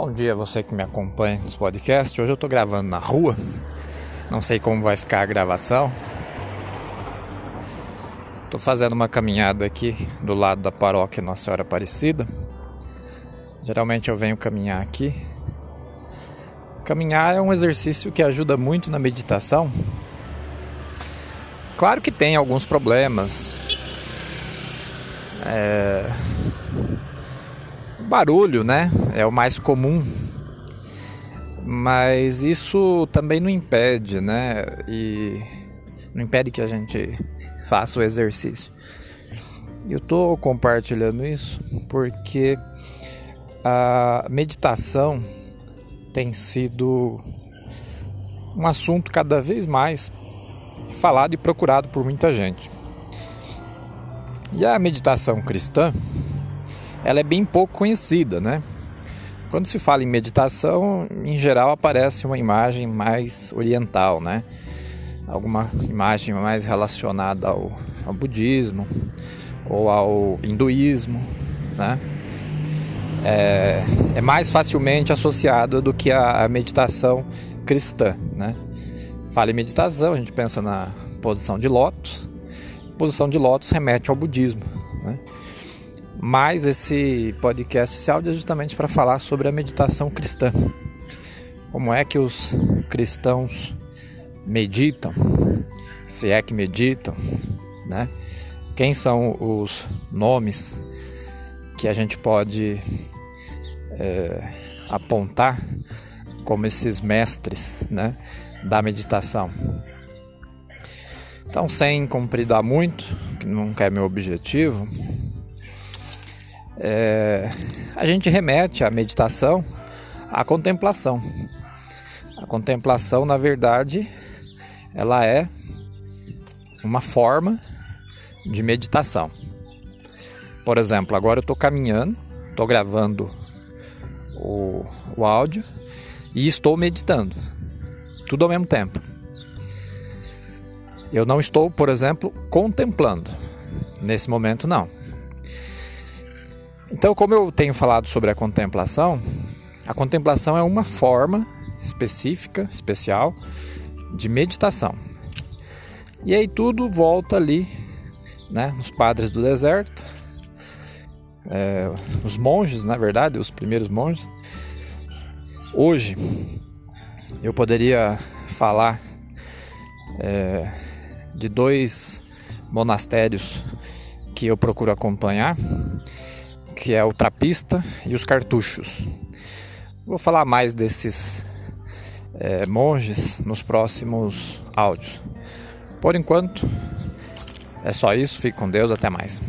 Bom dia você que me acompanha nos podcasts. Hoje eu estou gravando na rua. Não sei como vai ficar a gravação. Estou fazendo uma caminhada aqui do lado da paróquia Nossa Senhora Aparecida. Geralmente eu venho caminhar aqui. Caminhar é um exercício que ajuda muito na meditação. Claro que tem alguns problemas. É barulho, né? É o mais comum. Mas isso também não impede, né? E não impede que a gente faça o exercício. Eu estou compartilhando isso porque a meditação tem sido um assunto cada vez mais falado e procurado por muita gente. E a meditação cristã ela é bem pouco conhecida, né? Quando se fala em meditação, em geral aparece uma imagem mais oriental, né? Alguma imagem mais relacionada ao, ao budismo ou ao hinduísmo, né? É, é mais facilmente associada do que a, a meditação cristã, né? Fala em meditação, a gente pensa na posição de lótus. Posição de lótus remete ao budismo? Mas esse podcast, esse áudio é justamente para falar sobre a meditação cristã. Como é que os cristãos meditam, se é que meditam, né? Quem são os nomes que a gente pode é, apontar como esses mestres, né, da meditação? Então, sem compridar muito, que nunca é meu objetivo, é, a gente remete a meditação à contemplação. A contemplação, na verdade, ela é uma forma de meditação. Por exemplo, agora eu estou caminhando, estou gravando o, o áudio e estou meditando, tudo ao mesmo tempo. Eu não estou, por exemplo, contemplando. Nesse momento, não. Então, como eu tenho falado sobre a contemplação, a contemplação é uma forma específica, especial de meditação. E aí tudo volta ali, né, nos padres do deserto, é, os monges, na verdade, os primeiros monges. Hoje eu poderia falar é, de dois monastérios que eu procuro acompanhar que é o trapista e os cartuchos. Vou falar mais desses é, monges nos próximos áudios. Por enquanto, é só isso. Fique com Deus. Até mais.